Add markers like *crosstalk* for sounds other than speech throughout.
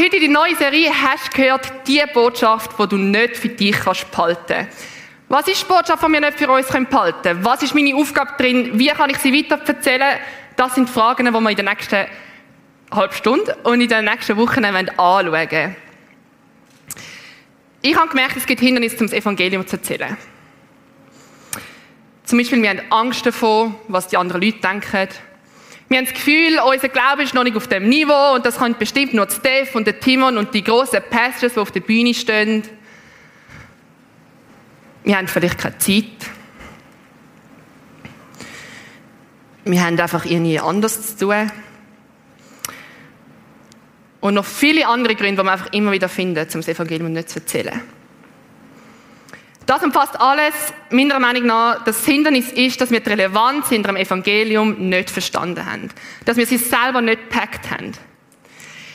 heute in die neue Serie «Hast gehört, die Botschaft, die du nicht für dich kannst behalten Was ist die Botschaft, die wir nicht für uns behalten können? Was ist meine Aufgabe drin? Wie kann ich sie weiter erzählen? Das sind Fragen, die wir in der nächsten halben Stunde und in den nächsten Wochen anschauen wollen. Ich habe gemerkt, es gibt Hindernisse, um das Evangelium zu erzählen. Zum Beispiel, wir haben Angst davor, was die anderen Leute denken. Wir haben das Gefühl, unser Glaube ist noch nicht auf dem Niveau und das kann bestimmt nur Steph und Timon und die grossen Pastors, die auf der Bühne stehen. Wir haben vielleicht keine Zeit. Wir haben einfach irgendwie anders zu tun. Und noch viele andere Gründe, die man einfach immer wieder findet, um das Evangelium nicht zu erzählen. Das umfasst alles, meiner Meinung nach, das Hindernis ist, dass wir die Relevanz hinter dem Evangelium nicht verstanden haben. Dass wir sie selber nicht gepackt haben.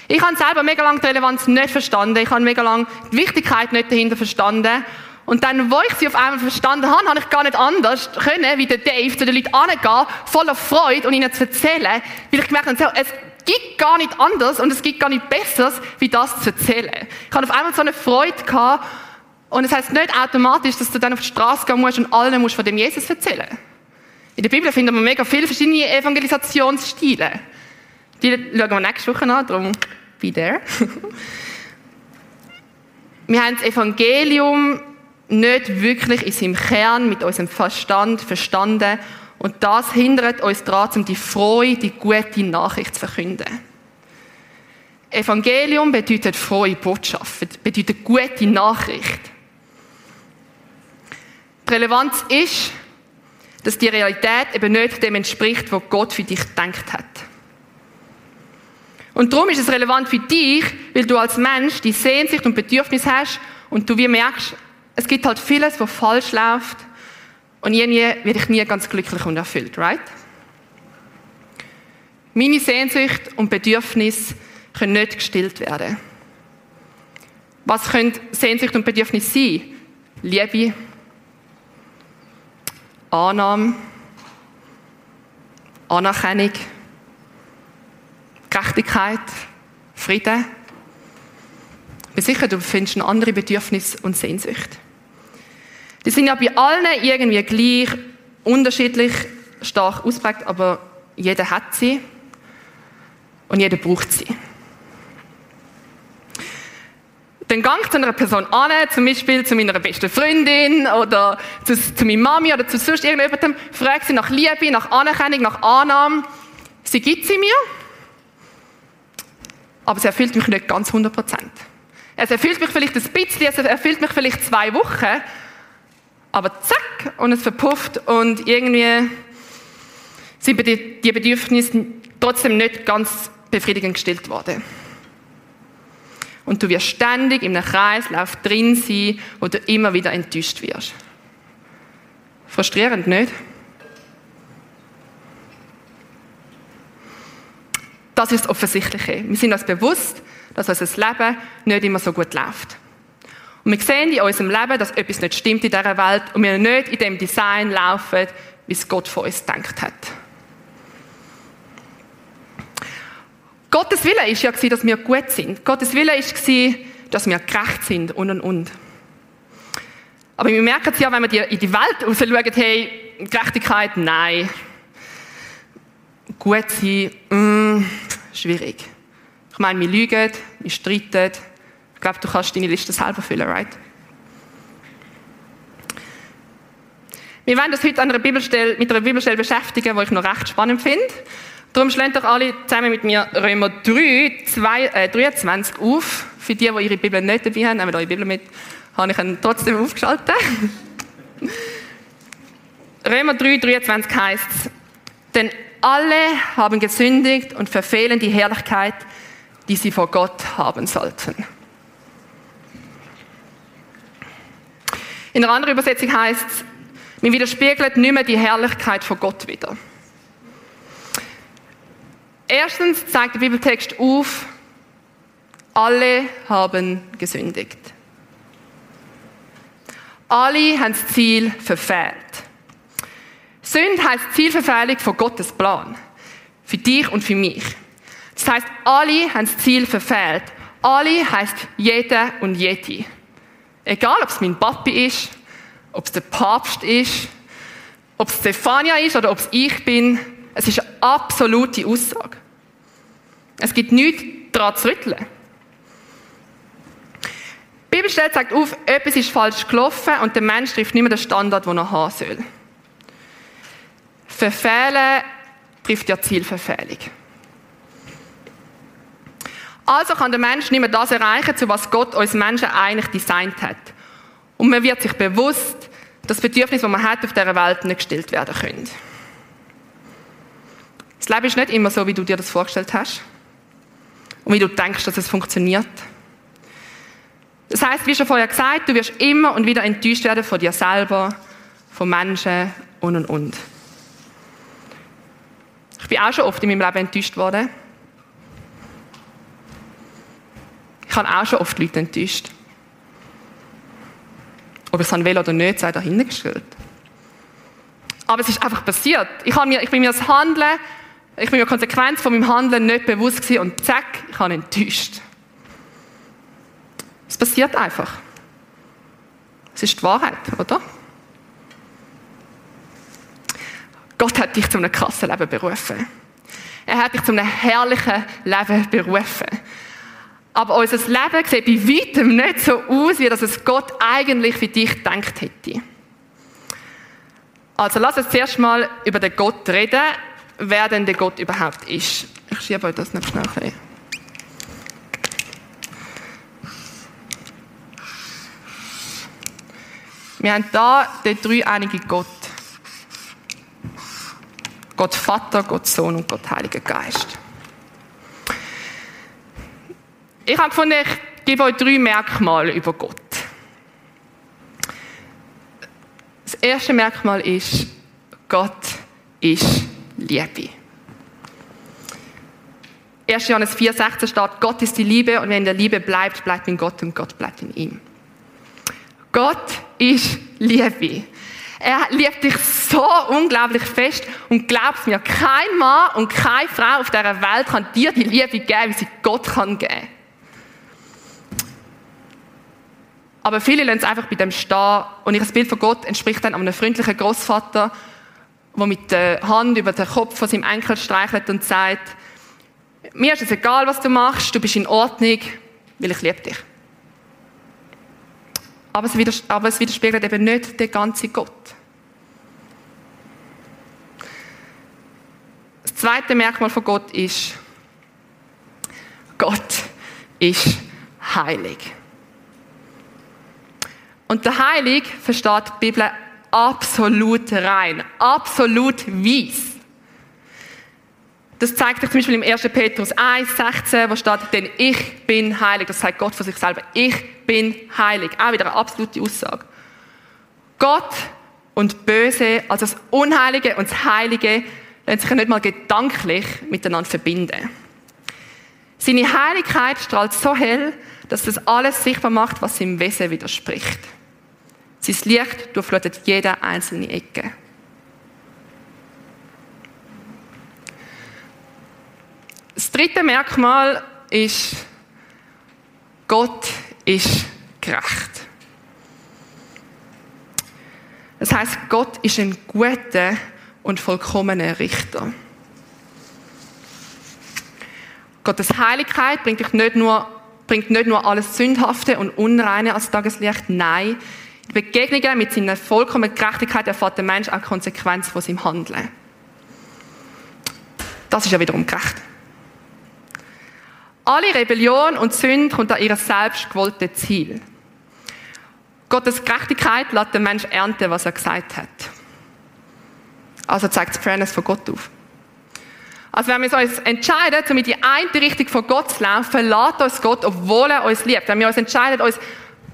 Ich habe selber mega lange die Relevanz nicht verstanden. Ich habe mega lange die Wichtigkeit nicht dahinter verstanden. Und dann, wo ich sie auf einmal verstanden habe, habe ich gar nicht anders können, wie der Dave zu den Leuten angehen, voller Freude und ihnen zu erzählen, weil ich gemerkt habe, es gibt gar nicht anders und es gibt gar nicht Besseres, wie das zu erzählen. Ich habe auf einmal so eine Freude gehabt, und es heißt nicht automatisch, dass du dann auf die Straße gehen musst und allen musst von dem Jesus erzählen. In der Bibel finden wir mega viele verschiedene Evangelisationsstile. Die schauen wir nächste Woche an, darum be there. *laughs* wir haben das Evangelium nicht wirklich in seinem Kern mit unserem Verstand verstanden und das hindert uns daran, um die frohe, die gute Nachricht zu verkünden. Evangelium bedeutet frohe Botschaft, bedeutet gute Nachricht. Die Relevanz ist, dass die Realität eben nicht dem entspricht, was Gott für dich gedacht hat. Und darum ist es relevant für dich, weil du als Mensch die Sehnsucht und Bedürfnis hast und du wie merkst, es gibt halt vieles, was falsch läuft und irgendwie werde ich nie ganz glücklich und erfüllt, right? Meine Sehnsucht und Bedürfnis können nicht gestillt werden. Was können Sehnsucht und Bedürfnis sein? Liebe, Annahme, Anerkennung, Gerechtigkeit, Frieden. Ich bin sicher, du findest andere Bedürfnisse und Sehnsucht. Die sind ja bei allen irgendwie gleich, unterschiedlich, stark ausprägt, aber jeder hat sie und jeder braucht sie. Dann gang zu einer Person an, zum Beispiel zu meiner besten Freundin oder zu, zu meiner Mami oder zu sonst irgendjemandem, frage sie nach Liebe, nach Anerkennung, nach Annahme. Sie gibt sie mir, aber sie erfüllt mich nicht ganz 100 Prozent. Es erfüllt mich vielleicht ein bisschen, es erfüllt mich vielleicht zwei Wochen, aber zack, und es verpufft und irgendwie sind die Bedürfnisse trotzdem nicht ganz befriedigend gestillt worden. Und du wirst ständig in einem Kreislauf drin sein, wo du immer wieder enttäuscht wirst. Frustrierend, nicht? Das ist das Offensichtliche. Wir sind uns bewusst, dass unser Leben nicht immer so gut läuft. Und wir sehen in unserem Leben, dass etwas nicht stimmt in dieser Welt und wir nicht in dem Design laufen, wie es Gott von uns gedacht hat. Gottes Wille ist ja, dass wir gut sind. Gottes Wille war, dass wir gerecht sind und und und. Aber wir merken es ja, wenn wir in die Welt schauen, hey, Gerechtigkeit, nein. Gut sein, mm, schwierig. Ich meine, wir lügen, wir streiten. Ich glaube, du kannst deine Liste selber füllen, right? Wir werden uns heute einer mit einer Bibelstelle beschäftigen, die ich noch recht spannend finde. Darum schlägt doch alle zusammen mit mir Römer 3, 2, äh, 23 auf. Für die, die ihre Bibel nicht dabei haben, nehmen eure Bibel mit, habe ich ihn trotzdem aufgeschaltet. *laughs* Römer 3, 23 heißt denn alle haben gesündigt und verfehlen die Herrlichkeit, die sie vor Gott haben sollten. In einer anderen Übersetzung heißt es, man widerspiegelt nicht mehr die Herrlichkeit von Gott wieder. Erstens zeigt der Bibeltext auf, alle haben gesündigt. Alle haben das Ziel verfehlt. Sünde heißt Zielverfehlung von Gottes Plan. Für dich und für mich. Das heißt, alle haben das Ziel verfehlt. Alle heißt jeder und jede. Egal, ob es mein Papi ist, ob es der Papst ist, ob es Stefania ist oder ob es ich bin. Es ist eine absolute Aussage. Es gibt nichts daran zu rütteln. Die Bibelstelle zeigt auf, etwas ist falsch gelaufen und der Mensch trifft nicht mehr den Standard, den er haben soll. Verfehlen trifft ja Zielverfehlung. Also kann der Mensch nicht mehr das erreichen, zu was Gott uns Menschen eigentlich designt hat. Und man wird sich bewusst, dass Bedürfnisse, die man hat, auf dieser Welt nicht gestillt werden können. Das Leben ist nicht immer so, wie du dir das vorgestellt hast. Und wie du denkst, dass es funktioniert. Das heißt, wie schon vorher gesagt, du wirst immer und wieder enttäuscht werden von dir selber, von Menschen und und und. Ich bin auch schon oft in meinem Leben enttäuscht worden. Ich habe auch schon oft Leute enttäuscht. Ob ich es will oder nicht, sei dahingestellt. Aber es ist einfach passiert. Ich, mir, ich bin mir das Handeln, ich bin mir Konsequenz von meinem Handeln nicht bewusst gewesen und zack, ich habe enttäuscht. Es passiert einfach. Es ist die Wahrheit, oder? Gott hat dich zu einem krassen Leben berufen. Er hat dich zu einem herrlichen Leben berufen. Aber unser Leben sieht bei weitem nicht so aus, wie das es Gott eigentlich für dich gedacht hätte. Also lass uns zuerst mal über den Gott reden, wer denn der Gott überhaupt ist. Ich schiebe euch das noch schnell ein Wir haben da den dreieinige Gott. Gott Vater, Gott Sohn und Gott Heiliger Geist. Ich habe gefunden, ich gebe euch drei Merkmale über Gott. Das erste Merkmal ist, Gott ist Liebe. 1. Johannes 4,16 steht, Gott ist die Liebe und wer in der Liebe bleibt, bleibt in Gott und Gott bleibt in ihm. Gott ist Liebe. Er liebt dich so unglaublich fest und glaubst mir, kein Mann und keine Frau auf dieser Welt kann dir die Liebe geben, wie sie Gott kann geben. Aber viele lassen es einfach bei dem stehen und ihr Bild von Gott entspricht dann einem freundlichen Großvater, der mit der Hand über den Kopf von seinem Enkel streichelt und sagt, mir ist es egal, was du machst, du bist in Ordnung, weil ich liebe dich. Aber es, aber es widerspiegelt eben nicht den ganzen Gott. Das zweite Merkmal von Gott ist, Gott ist heilig. Und der Heilig versteht die Bibel absolut rein, absolut weiss. Das zeigt sich zum Beispiel im 1. Petrus 1, 16, wo steht, denn ich bin heilig. Das sagt Gott von sich selber. Ich bin heilig. Auch wieder eine absolute Aussage. Gott und Böse, also das Unheilige und das Heilige, lassen sich ja nicht mal gedanklich miteinander verbinden. Seine Heiligkeit strahlt so hell, dass das alles sichtbar macht, was seinem Wesen widerspricht. Sein Licht durchflutet jede einzelne Ecke. Das dritte Merkmal ist, Gott ist gerecht. Das heißt, Gott ist ein guter und vollkommener Richter. Gottes Heiligkeit bringt, nicht nur, bringt nicht nur alles Sündhafte und Unreine als Tageslicht, nein, Begegnungen mit seiner vollkommenen Gerechtigkeit erfährt der Mensch auch Konsequenz von seinem Handeln. Das ist ja wiederum gerecht. Alle Rebellion und Sünde kommt an ihr selbst gewollte Ziel. Gottes Gerechtigkeit lässt den Mensch ernten, was er gesagt hat. Also zeigt das Fairness von Gott auf. Also wenn wir uns entscheiden, um in die eine Richtung von Gott zu laufen, lässt uns Gott, obwohl er uns liebt. Wenn wir uns entscheiden, uns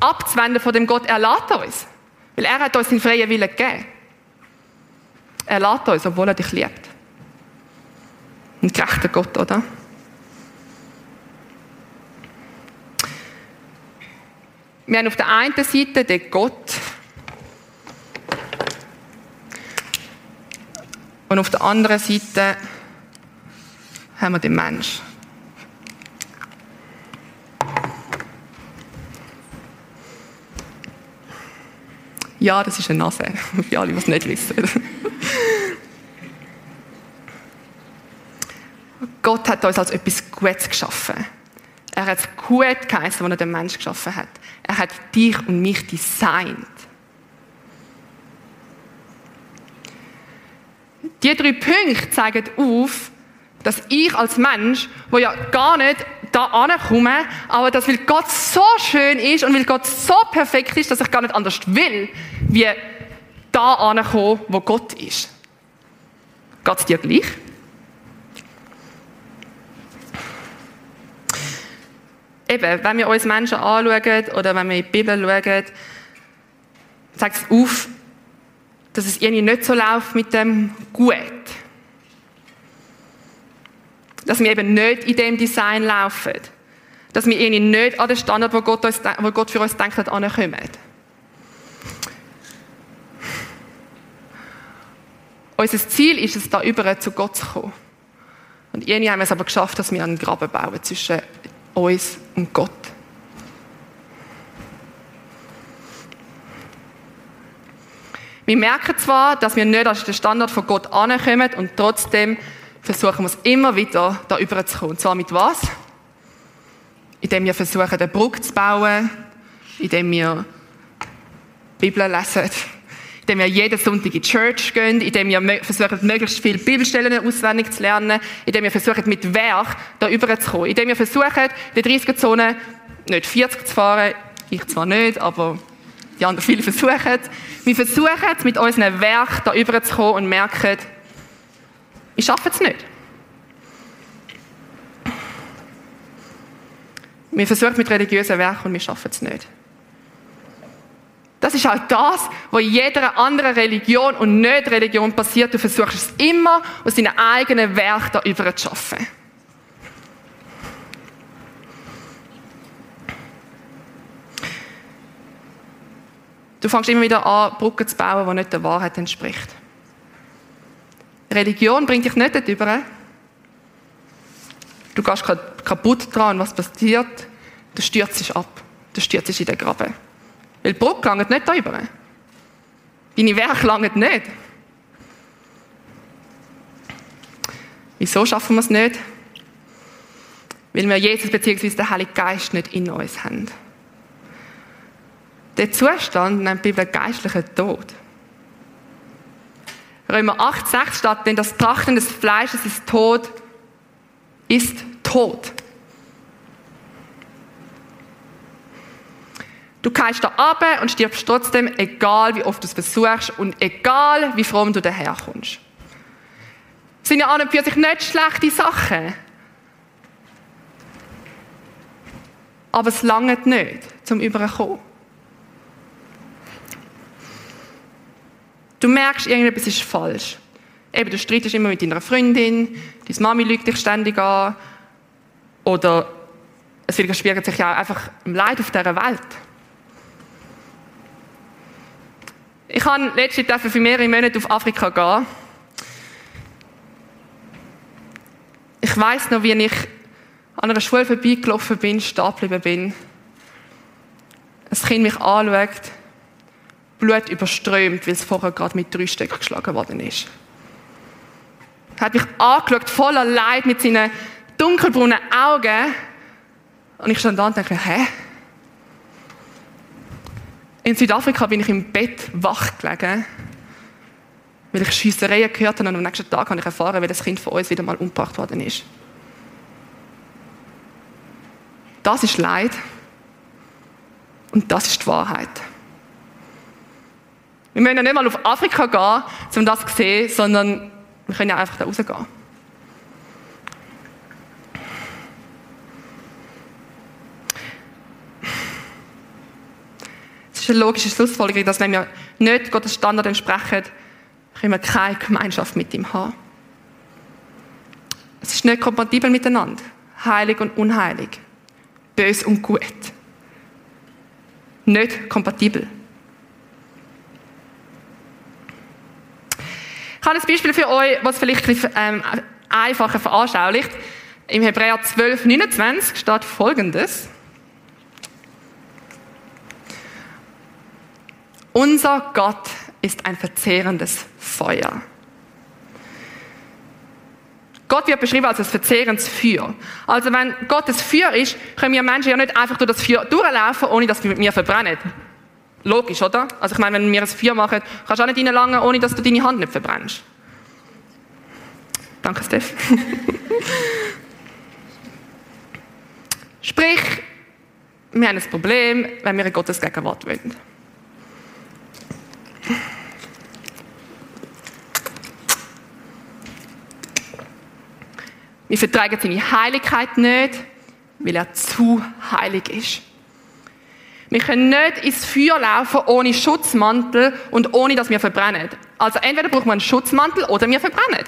abzuwenden von dem Gott, er lässt uns. Weil er hat uns den freien Willen gegeben. Er lässt uns, obwohl er dich liebt. Ein gerechter Gott, oder? Wir haben auf der einen Seite den Gott und auf der anderen Seite haben wir den Mensch. Ja, das ist eine Nase, *laughs* für alle, die es nicht wissen. Gott hat uns als etwas Gutes geschaffen. Er hat es gut geheißen, als er den Menschen geschaffen hat. Er hat dich und mich designt. Die drei Punkte zeigen auf, dass ich als Mensch, wo ja gar nicht da ankomme, aber dass weil Gott so schön ist und weil Gott so perfekt ist, dass ich gar nicht anders will, wie da ankommen, wo Gott ist. Geht es dir gleich? Eben, wenn wir uns Menschen anschauen oder wenn wir in die Bibel schauen, zeigt es auf, dass es irgendwie nicht so läuft mit dem Gut. Dass wir eben nicht in dem Design laufen. Dass wir irgendwie nicht an den Standard, wo Gott, uns, wo Gott für uns denkt ankommen. Unser Ziel ist es, da über zu Gott zu kommen. Und irgendwie haben wir es aber geschafft, dass wir einen Graben bauen zwischen uns und Gott. Wir merken zwar, dass wir nicht an den Standard von Gott ankommen und trotzdem versuchen wir es immer wieder, da überzukommen. Und zwar mit was? Indem wir versuchen, eine Brücke zu bauen, indem wir Bibel lesen, indem wir jeden Sonntag in die Church gehen, indem wir versuchen, möglichst viele Bibelstellen auswendig zu lernen, indem wir versuchen, mit Werk da überzukommen, indem wir versuchen, der 30er-Zone nicht 40 zu fahren, ich zwar nicht, aber die anderen viele versuchen. Wir versuchen mit unseren Werk da überzukommen und merken, ich schaffe es nicht. Wir versuchen mit religiösen Werken und wir schaffen es nicht. Das ist halt das, was in jeder anderen Religion und nicht Religion passiert. Du versuchst es immer, aus deinen eigenen Werk da über zu schaffen. Du fängst immer wieder an, Brücken zu bauen, die nicht der Wahrheit entspricht. Religion bringt dich nicht darüber. Du gehst kaputt dran, was passiert? Du stürzt ab. Du stürzt in den Graben. Weil die Brücke langt nicht da über. Deine Werke langen nicht. Wieso schaffen wir es nicht? Weil wir Jesus bzw. den Heiligen Geist nicht in uns haben. Der Zustand nennt die Bibel geistlichen Tod. Römer 8, 6 steht, denn das Trachten des Fleisches ist Tod, ist Tod. Du kehrst da ab und stirbst trotzdem, egal wie oft du es versuchst und egal wie fromm du daherkommst. Das sind ja an und für sich nicht schlechte Sachen. Aber es langt nicht, zum Überkommen. Du merkst, irgendetwas ist falsch. Eben, du streitest immer mit deiner Freundin, deine Mami lügt dich ständig an. Oder es widerspiegelt sich ja auch einfach im Leid auf dieser Welt. Ich habe letztens für mehrere Monate auf Afrika gehen. Ich weiß noch, wie ich an einer Schule vorbeigelaufen bin, stehen geblieben bin. Ein Kind mich anschaut Blut überströmt, weil es vorher gerade mit drei Stöcken geschlagen worden ist. Er hat mich angeschaut, voller Leid mit seinen dunkelbraunen Augen. Und ich stand da und dachte, hä? In Südafrika bin ich im Bett wach gelegen, weil ich Schiessereien gehört habe und am nächsten Tag habe ich erfahren, wie das Kind von uns wieder mal umgebracht worden ist. Das ist Leid und das ist die Wahrheit. Wir müssen ja nicht mal auf Afrika gehen, um das zu sehen, sondern wir können ja einfach da rausgehen. Es ist eine logische Schlussfolgerung, dass wenn wir nicht Gottes Standard entsprechen, können wir keine Gemeinschaft mit ihm haben. Es ist nicht kompatibel miteinander. Heilig und unheilig. Bös und gut. Nicht kompatibel. Ich habe ein Beispiel für euch, was vielleicht ein bisschen, ähm, einfacher veranschaulicht. Im Hebräer 12, 29 steht folgendes. Unser Gott ist ein verzehrendes Feuer. Gott wird beschrieben als ein verzehrendes Feuer. Also wenn Gott das Feuer ist, können wir Menschen ja nicht einfach durch das Feuer durchlaufen, ohne dass wir mit mir verbrennen. Logisch, oder? Also ich meine, wenn wir ein Feuer machen, kannst du auch nicht reinlangen, ohne dass du deine Hand nicht verbrennst. Danke, Steph. *laughs* Sprich, wir haben ein Problem, wenn wir in Gottes Gegenwart wollen. Wir vertragen seine Heiligkeit nicht, weil er zu heilig ist. Wir können nicht ins Feuer laufen ohne Schutzmantel und ohne, dass wir verbrennen. Also entweder braucht man einen Schutzmantel oder wir verbrennen.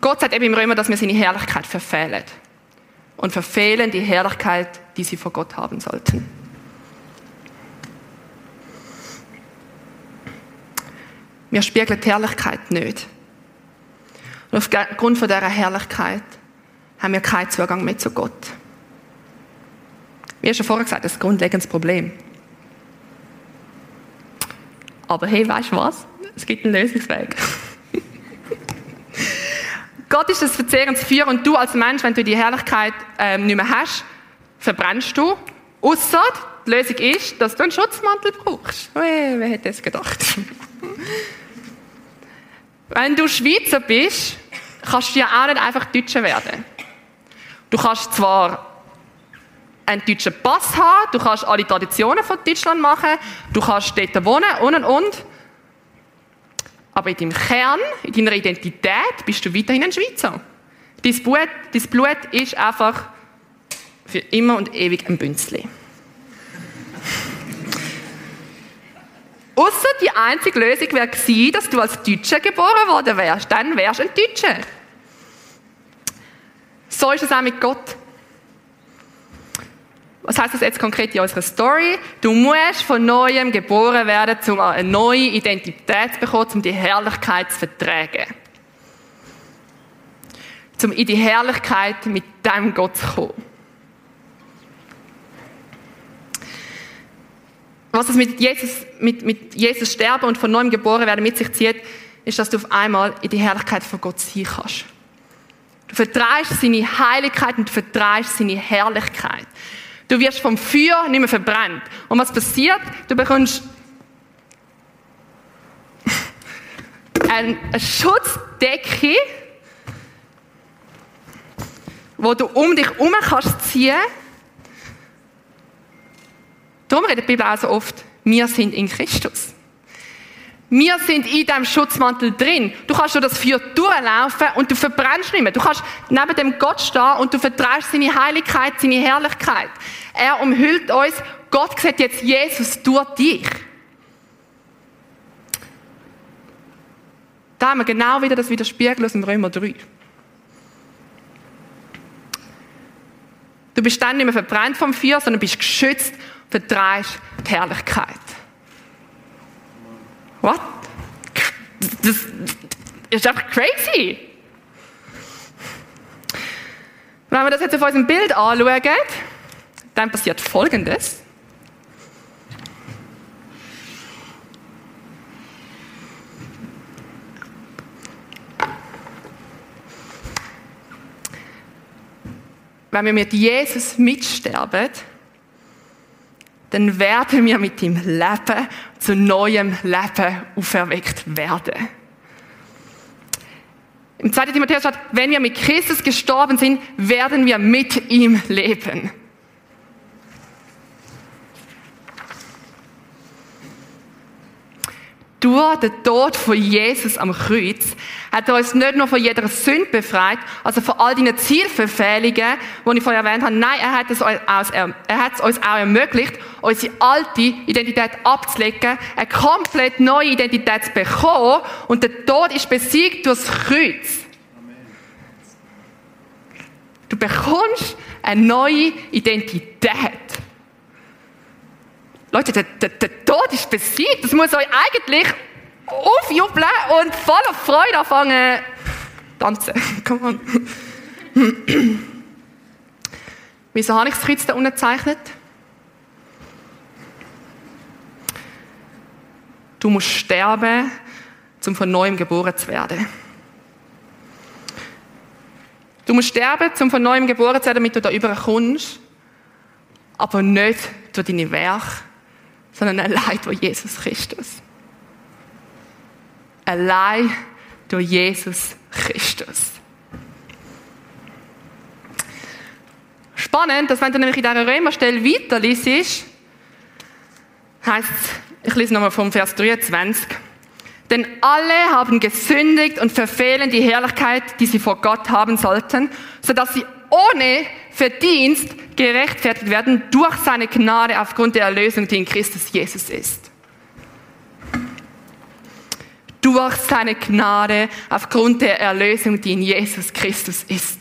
Gott sagt eben im Römer, dass wir seine Herrlichkeit verfehlen. Und verfehlen die Herrlichkeit, die sie vor Gott haben sollten. Wir spiegeln die Herrlichkeit nicht. Und aufgrund von dieser Herrlichkeit haben wir keinen Zugang mehr zu Gott. Wie schon vorher gesagt, das ist ein grundlegendes Problem. Aber hey, weißt du was? Es gibt einen Lösungsweg. *laughs* Gott ist das verzehrendes Feuer und du als Mensch, wenn du die Herrlichkeit ähm, nicht mehr hast, verbrennst du. Ausser die Lösung ist, dass du einen Schutzmantel brauchst. Hey, wer hätte das gedacht? *laughs* wenn du Schweizer bist, kannst du ja auch nicht einfach Deutscher werden. Du kannst zwar einen deutschen Pass haben, du kannst alle Traditionen von Deutschland machen, du kannst dort wohnen und und und. Aber in deinem Kern, in deiner Identität bist du weiterhin ein Schweizer. Dein Blut, dein Blut ist einfach für immer und ewig ein Bünzli. Außer die einzige Lösung wäre gewesen, dass du als Deutscher geboren worden wärst. Dann wärst du ein Deutscher. So ist es auch mit Gott. Was heißt das jetzt konkret in unserer Story? Du musst von Neuem geboren werden, um eine neue Identität zu bekommen, um die Herrlichkeit zu vertragen. Um in die Herrlichkeit mit dem Gott zu kommen. Was es mit Jesus, mit, mit Jesus sterben und von neuem geboren werden mit sich zieht, ist, dass du auf einmal in die Herrlichkeit von Gott sein kannst. Du vertreibst seine Heiligkeit und du vertreibst seine Herrlichkeit. Du wirst vom Feuer nicht mehr verbrannt. Und was passiert? Du bekommst *laughs* eine Schutzdecke, wo du um dich herum kannst ziehen. Darum redet die Bibel auch so oft, wir sind in Christus. Wir sind in diesem Schutzmantel drin. Du kannst durch das Feuer durchlaufen und du verbrennst nicht mehr. Du kannst neben dem Gott stehen und du vertraust seine Heiligkeit, seine Herrlichkeit. Er umhüllt uns. Gott sieht jetzt Jesus durch dich. Da haben wir genau wieder das Widerspiegel aus dem Römer 3. Du bist dann nicht mehr verbrannt vom Feuer, sondern bist geschützt, vertreibst die Herrlichkeit. What? Das ist einfach crazy. Wenn wir das jetzt auf unserem Bild anschauen, dann passiert Folgendes. Wenn wir mit Jesus mitsterben, dann werden wir mit ihm Leben zu neuem Leben auferweckt werden. Im 2. Timotheus steht, wenn wir mit Christus gestorben sind, werden wir mit ihm leben. Durch den Tod von Jesus am Kreuz hat er uns nicht nur von jeder Sünde befreit, also von all deinen Zielverfehlungen, die ich vorher erwähnt habe. Nein, er hat es, aus, er uns auch ermöglicht, unsere alte Identität abzulegen, eine komplett neue Identität zu bekommen und der Tod ist besiegt durch das Kreuz. Du bekommst eine neue Identität. Leute, der, der, der Tod ist besiegt. Das muss euch eigentlich aufjubeln und voller Freude anfangen tanzen. *laughs* Come on. *clears throat* Wieso habe ich das Kreuz da unten gezeichnet? Du musst sterben, um von neuem geboren zu werden. Du musst sterben, um von neuem geboren zu werden, damit du da überkommst. Aber nicht durch deine Werke, sondern allein durch Jesus Christus. Allein durch Jesus Christus. Spannend, dass wenn du nämlich in dieser Römerstelle weiterliest, heißt ich lese nochmal vom Vers 23, denn alle haben gesündigt und verfehlen die Herrlichkeit, die sie vor Gott haben sollten, sodass sie ohne Verdienst gerechtfertigt werden durch seine Gnade aufgrund der Erlösung, die in Christus Jesus ist. Durch seine Gnade aufgrund der Erlösung, die in Jesus Christus ist.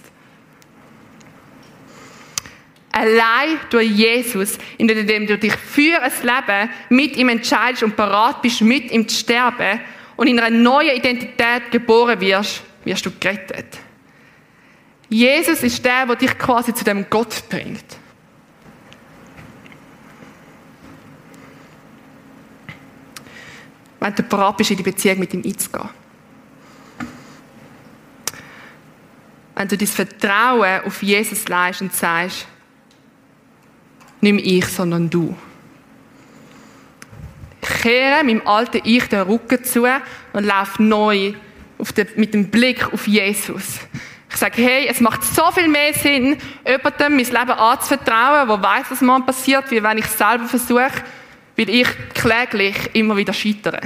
Allein durch Jesus, indem du dich für ein Leben mit ihm entscheidest und parat bist, mit ihm zu sterben und in einer neuen Identität geboren wirst, wirst du gerettet. Jesus ist der, der dich quasi zu dem Gott bringt. Wenn du bereit bist, in die Beziehung mit ihm einzugehen. Wenn du dein Vertrauen auf Jesus leist und sagst, nicht ich, sondern du. Ich kehre meinem alten Ich den Rücken zu und laufe neu den, mit dem Blick auf Jesus. Ich sage, hey, es macht so viel mehr Sinn, jemandem mein Leben anzuvertrauen, der weiß, was morgen passiert, wie wenn ich es selber versuche, weil ich kläglich immer wieder scheitere.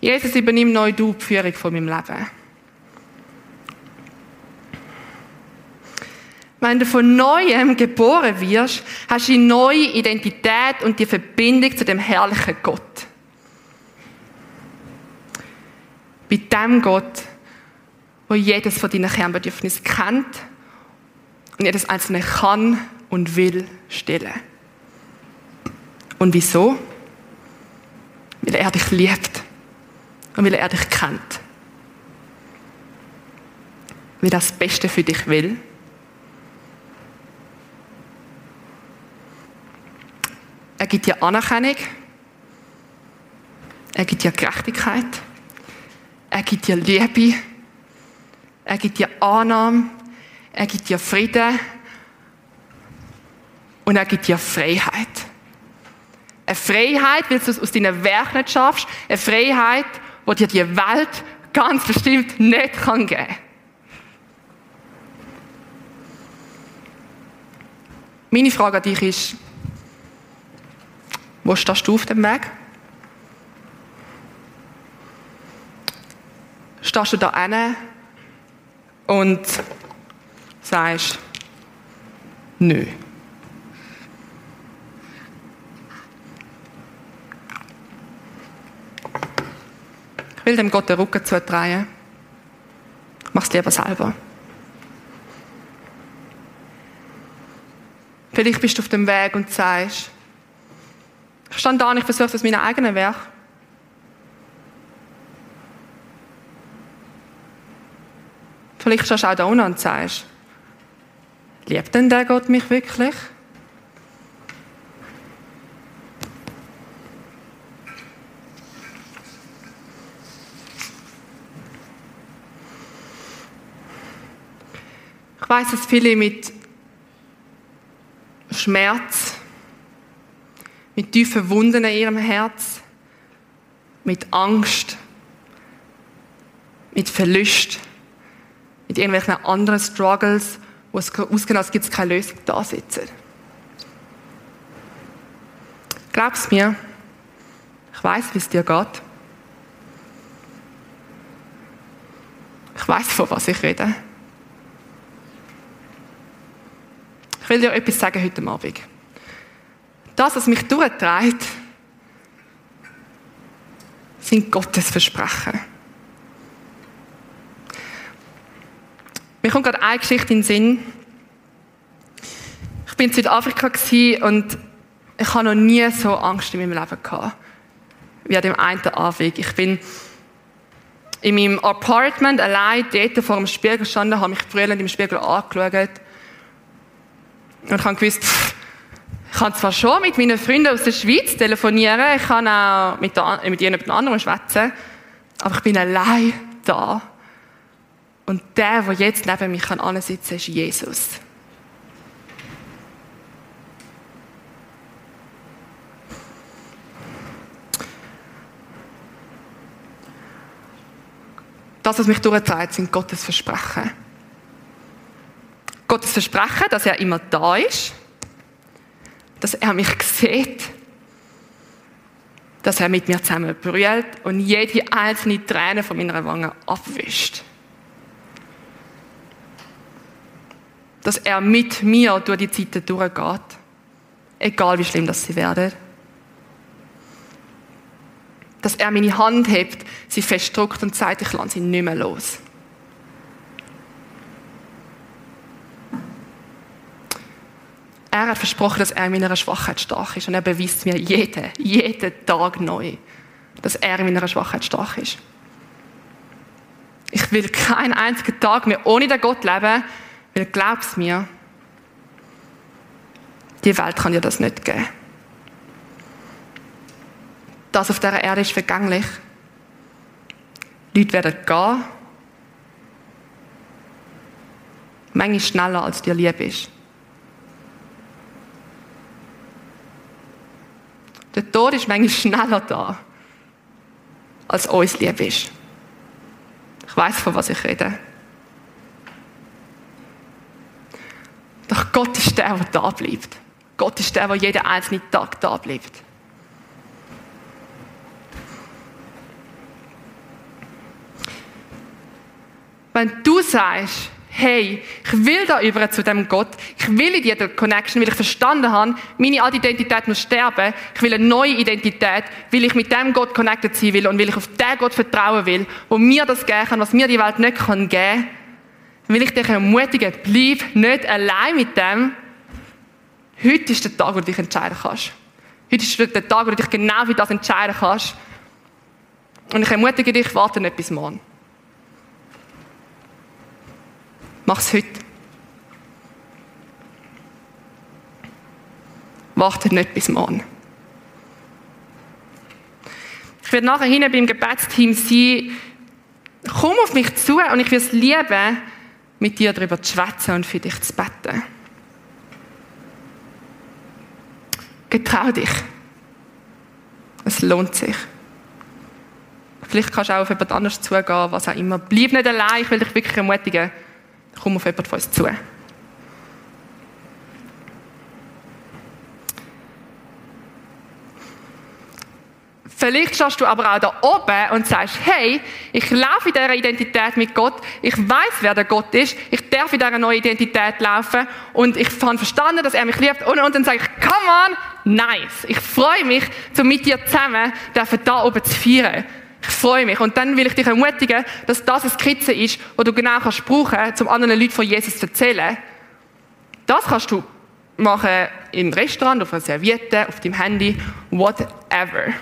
Jesus übernimmt neu die Führung von meinem Leben. Wenn du von Neuem geboren wirst, hast du eine neue Identität und die Verbindung zu dem herrlichen Gott. Bei dem Gott, wo jedes von deinen Kernbedürfnissen kennt und jedes einzelne kann und will stellen. Und wieso? Weil er dich liebt und weil er dich kennt. Weil er das Beste für dich will Er gibt dir Anerkennung. Er gibt dir Gerechtigkeit. Er gibt dir Liebe. Er gibt dir Annahme. Er gibt dir Frieden. Und er gibt dir Freiheit. Eine Freiheit, weil du es aus deinen Werken nicht schaffst. Eine Freiheit, die dir die Welt ganz bestimmt nicht geben kann. Meine Frage an dich ist, wo stehst du auf dem Weg? Stehst du da hin und sagst, nö. Ich will dem Gott den Rücken zudrehen. Mach es lieber selber. Vielleicht bist du auf dem Weg und sagst, ich stand da und ich versuche es aus meinem eigenen Werk. Vielleicht stehst du auch da unten und sagst, liebt denn der Gott mich wirklich? Ich weiß, dass viele mit Schmerz mit tiefen Wunden in ihrem Herz, mit Angst, mit Verlust, mit irgendwelchen anderen Struggles, wo es ausgeht, als gibt es keine Lösung, da sitzen. Glaub's mir, Ich weiß, wie es dir geht. Ich weiß, von was ich rede. Ich will dir etwas sagen heute Abend. Das, was mich durchtreibt, sind Gottes Versprechen. Mir kommt gerade eine Geschichte in den Sinn. Ich bin in Südafrika und ich habe noch nie so Angst in meinem Leben gehabt, wie an dem einen Abend. Ich bin in meinem Apartment allein dort vor dem Spiegel gestanden, habe mich brüllend im Spiegel angeschaut und ich habe gewusst, pff, ich kann zwar schon mit meinen Freunden aus der Schweiz telefonieren, ich kann auch mit, der, mit jemandem anderen schwätzen, aber ich bin allein da. Und der, der jetzt neben mich kann sitzen ist Jesus. Das, was mich durchtreibt, sind Gottes Versprechen. Gottes Versprechen, dass er immer da ist, dass er mich *laughs* sieht, dass er mit mir zusammen brüllt und jede einzelne Träne von meiner Wange abwischt. Dass er mit mir durch die Zeiten durchgeht, egal wie schlimm das sie werden. Dass er meine Hand hebt, sie festdruckt und sagt, ich lasse sie nicht mehr los. Er hat versprochen, dass er in meiner Schwachheit stark ist. Und er beweist mir jeden, jeden Tag neu, dass er in meiner Schwachheit stark ist. Ich will keinen einzigen Tag mehr ohne den Gott leben, weil glaub's mir, die Welt kann dir das nicht geben. Das auf dieser Erde ist vergänglich. Leute werden gehen. Manchmal schneller, als dir lieb ist. Der Tod ist manchmal schneller da, als uns lieb ist. Ich weiß, von was ich rede. Doch Gott ist der, der da bleibt. Gott ist der, der jeden einzelnen Tag da bleibt. Wenn du sagst, hey, ich will da über zu dem Gott, ich will in diese Connection, weil ich verstanden habe, meine alte Identität muss sterben, ich will eine neue Identität, weil ich mit dem Gott connected sein will und weil ich auf den Gott vertrauen will, wo mir das geben kann, was mir die Welt nicht kann geben, will ich dich ermutigen, bleib nicht allein mit dem. Heute ist der Tag, wo du dich entscheiden kannst. Heute ist der Tag, wo du dich genau für das entscheiden kannst. Und ich ermutige dich, warte nicht bis morgen. Mach es heute. Warte nicht bis morgen. Ich werde nachher hinten beim Gebetsteam sein. Komm auf mich zu und ich würde es lieben, mit dir darüber zu schwätzen und für dich zu beten. Getrau dich. Es lohnt sich. Vielleicht kannst du auch auf jemand anderes zugehen, was auch immer. Bleib nicht allein, ich will dich wirklich ermutigen komm auf jemanden von uns zu. Vielleicht stehst du aber auch da oben und sagst, hey, ich laufe in dieser Identität mit Gott, ich weiß, wer der Gott ist, ich darf in dieser neuen Identität laufen und ich habe verstanden, dass er mich liebt und, und dann sage ich, come on, nice. Ich freue mich, so mit dir zusammen da oben zu feiern. Ich freue mich. Und dann will ich dich ermutigen, dass das eine Skizze ist, die du genau kannst brauchen, um anderen Leuten von Jesus zu erzählen. Das kannst du machen im Restaurant, auf einer Serviette, auf deinem Handy, whatever.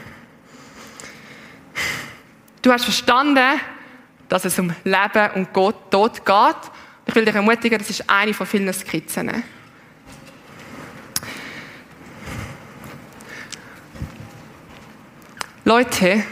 Du hast verstanden, dass es um Leben und Gott, Tod geht. Ich will dich ermutigen, das ist eine von vielen Skizzen. Leute,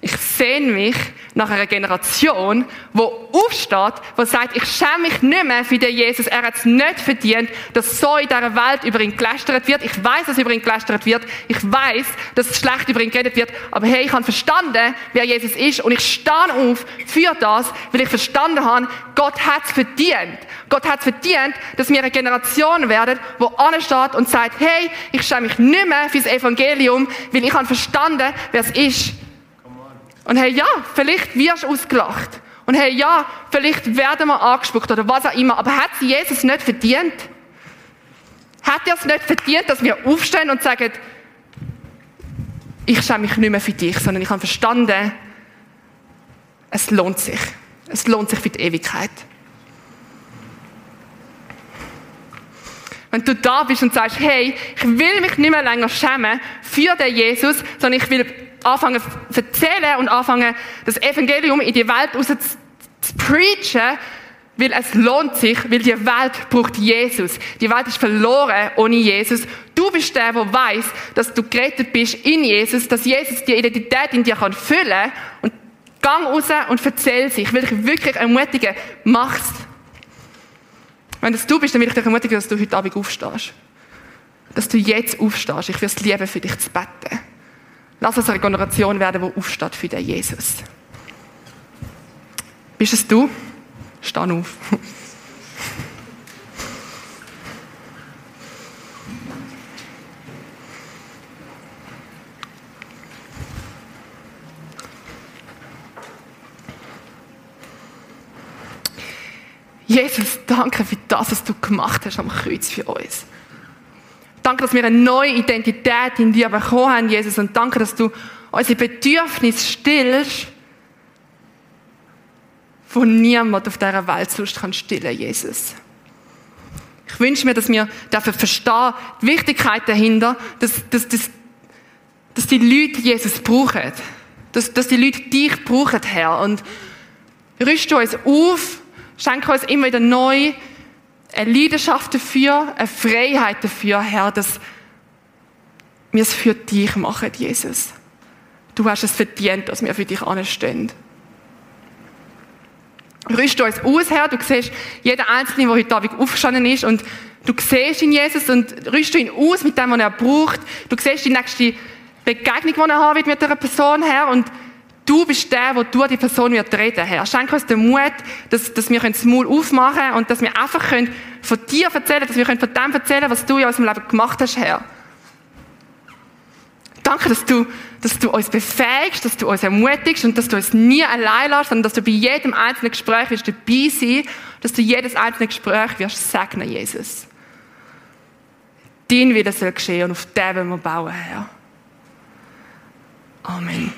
ich sehne mich nach einer Generation, wo aufsteht, wo sagt, ich schäme mich nicht mehr für den Jesus. Er hat es nicht verdient, dass so in dieser Welt über ihn gelästert wird. Ich weiß, dass über ihn gelästert wird. Ich weiß, dass schlecht über ihn geredet wird. Aber hey, ich habe verstanden, wer Jesus ist und ich stehe auf für das, weil ich verstanden habe, Gott hat es verdient. Gott hat es verdient, dass wir eine Generation werden, wo ansteht und sagt, hey, ich schäme mich nicht mehr fürs Evangelium, weil ich habe verstanden, wer es ist. Und hey, ja, vielleicht wirst du ausgelacht. Und hey, ja, vielleicht werden wir angespuckt oder was auch immer. Aber hat Jesus nicht verdient? Hat er es nicht verdient, dass wir aufstehen und sagen, ich schäme mich nicht mehr für dich, sondern ich habe verstanden, es lohnt sich. Es lohnt sich für die Ewigkeit. Wenn du da bist und sagst, hey, ich will mich nicht mehr länger schämen für den Jesus, sondern ich will anfangen zu erzählen und anfangen, das Evangelium in die Welt raus zu, zu preachen, weil es lohnt sich, weil die Welt braucht Jesus. Die Welt ist verloren ohne Jesus. Du bist der, der weiß, dass du gerettet bist in Jesus, dass Jesus die Identität in dir kann füllen und gang raus und erzähl sich. Ich will dich wirklich ermutigen, mach's. Wenn das du bist, dann will ich dich ermutigen, dass du heute Abend aufstehst. Dass du jetzt aufstehst. Ich würde es lieben, für dich zu beten. Lass uns eine Generation werden, die aufsteht für den Jesus. Bist es du? Steh auf. Jesus, danke für das, was du gemacht hast am Kreuz für uns. Danke, dass wir eine neue Identität in dir bekommen haben, Jesus. Und danke, dass du unsere Bedürfnisse stillst, wo niemand auf dieser Welt sonst kann stillen, Jesus. Ich wünsche mir, dass wir dafür verstehen, die Wichtigkeit dahinter, dass, dass, dass, dass die Leute Jesus brauchen. Dass, dass die Leute dich brauchen, Herr. Und rüste uns auf, schenke uns immer wieder neu eine Leidenschaft dafür, eine Freiheit dafür, Herr, dass wir es für dich machen, Jesus. Du hast es verdient, dass wir für dich anstehen. Rüste uns aus, Herr. Du siehst jeden Einzelnen, der heute Abend aufgestanden ist und du siehst ihn, Jesus, und rüste ihn aus mit dem, was er braucht. Du siehst die nächste Begegnung, die er haben wird mit dieser Person, Herr, und du bist der, der durch die Person wird reden, Herr. Schenk uns den Mut, dass, dass wir das Maul aufmachen können und dass wir einfach können von dir erzählen, dass wir von dem erzählen, was du in unserem Leben gemacht hast, Herr. Danke, dass du, dass du uns befähigst, dass du uns ermutigst und dass du uns nie allein lässt, sondern dass du bei jedem einzelnen Gespräch wirst dabei sein, dass du jedes einzelne Gespräch wirst segnen, Jesus. Dein Wille soll geschehen und auf den wollen wir bauen, Herr. Amen.